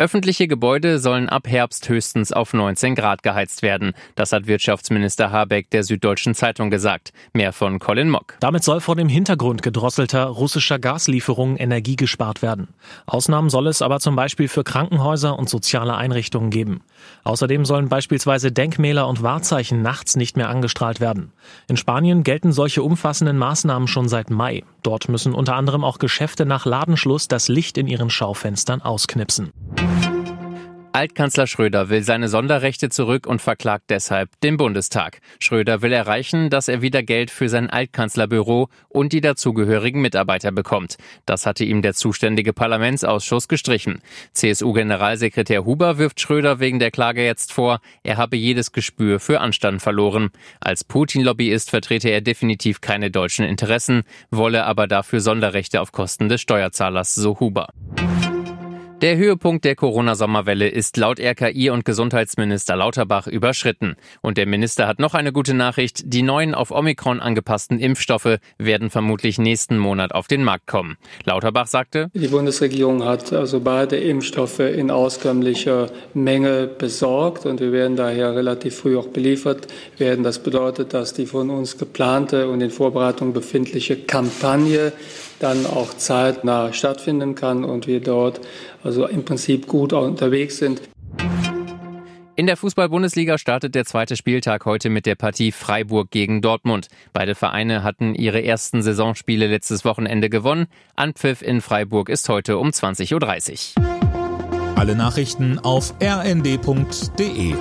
Öffentliche Gebäude sollen ab Herbst höchstens auf 19 Grad geheizt werden. Das hat Wirtschaftsminister Habeck der Süddeutschen Zeitung gesagt. Mehr von Colin Mock. Damit soll vor dem Hintergrund gedrosselter russischer Gaslieferungen Energie gespart werden. Ausnahmen soll es aber zum Beispiel für Krankenhäuser und soziale Einrichtungen geben. Außerdem sollen beispielsweise Denkmäler und Wahrzeichen nachts nicht mehr angestrahlt werden. In Spanien gelten solche umfassenden Maßnahmen schon seit Mai. Dort müssen unter anderem auch Geschäfte nach Ladenschluss das Licht in ihren Schaufenstern ausknipsen. Altkanzler Schröder will seine Sonderrechte zurück und verklagt deshalb den Bundestag. Schröder will erreichen, dass er wieder Geld für sein Altkanzlerbüro und die dazugehörigen Mitarbeiter bekommt. Das hatte ihm der zuständige Parlamentsausschuss gestrichen. CSU-Generalsekretär Huber wirft Schröder wegen der Klage jetzt vor, er habe jedes Gespür für Anstand verloren. Als Putin-Lobbyist vertrete er definitiv keine deutschen Interessen, wolle aber dafür Sonderrechte auf Kosten des Steuerzahlers, so Huber. Der Höhepunkt der Corona-Sommerwelle ist laut RKI und Gesundheitsminister Lauterbach überschritten. Und der Minister hat noch eine gute Nachricht. Die neuen auf Omikron angepassten Impfstoffe werden vermutlich nächsten Monat auf den Markt kommen. Lauterbach sagte, Die Bundesregierung hat also beide Impfstoffe in auskömmlicher Menge besorgt und wir werden daher relativ früh auch beliefert werden. Das bedeutet, dass die von uns geplante und in Vorbereitung befindliche Kampagne dann auch zeitnah stattfinden kann und wir dort also im Prinzip gut unterwegs sind. In der Fußball-Bundesliga startet der zweite Spieltag heute mit der Partie Freiburg gegen Dortmund. Beide Vereine hatten ihre ersten Saisonspiele letztes Wochenende gewonnen. Anpfiff in Freiburg ist heute um 20.30 Uhr. Alle Nachrichten auf rnd.de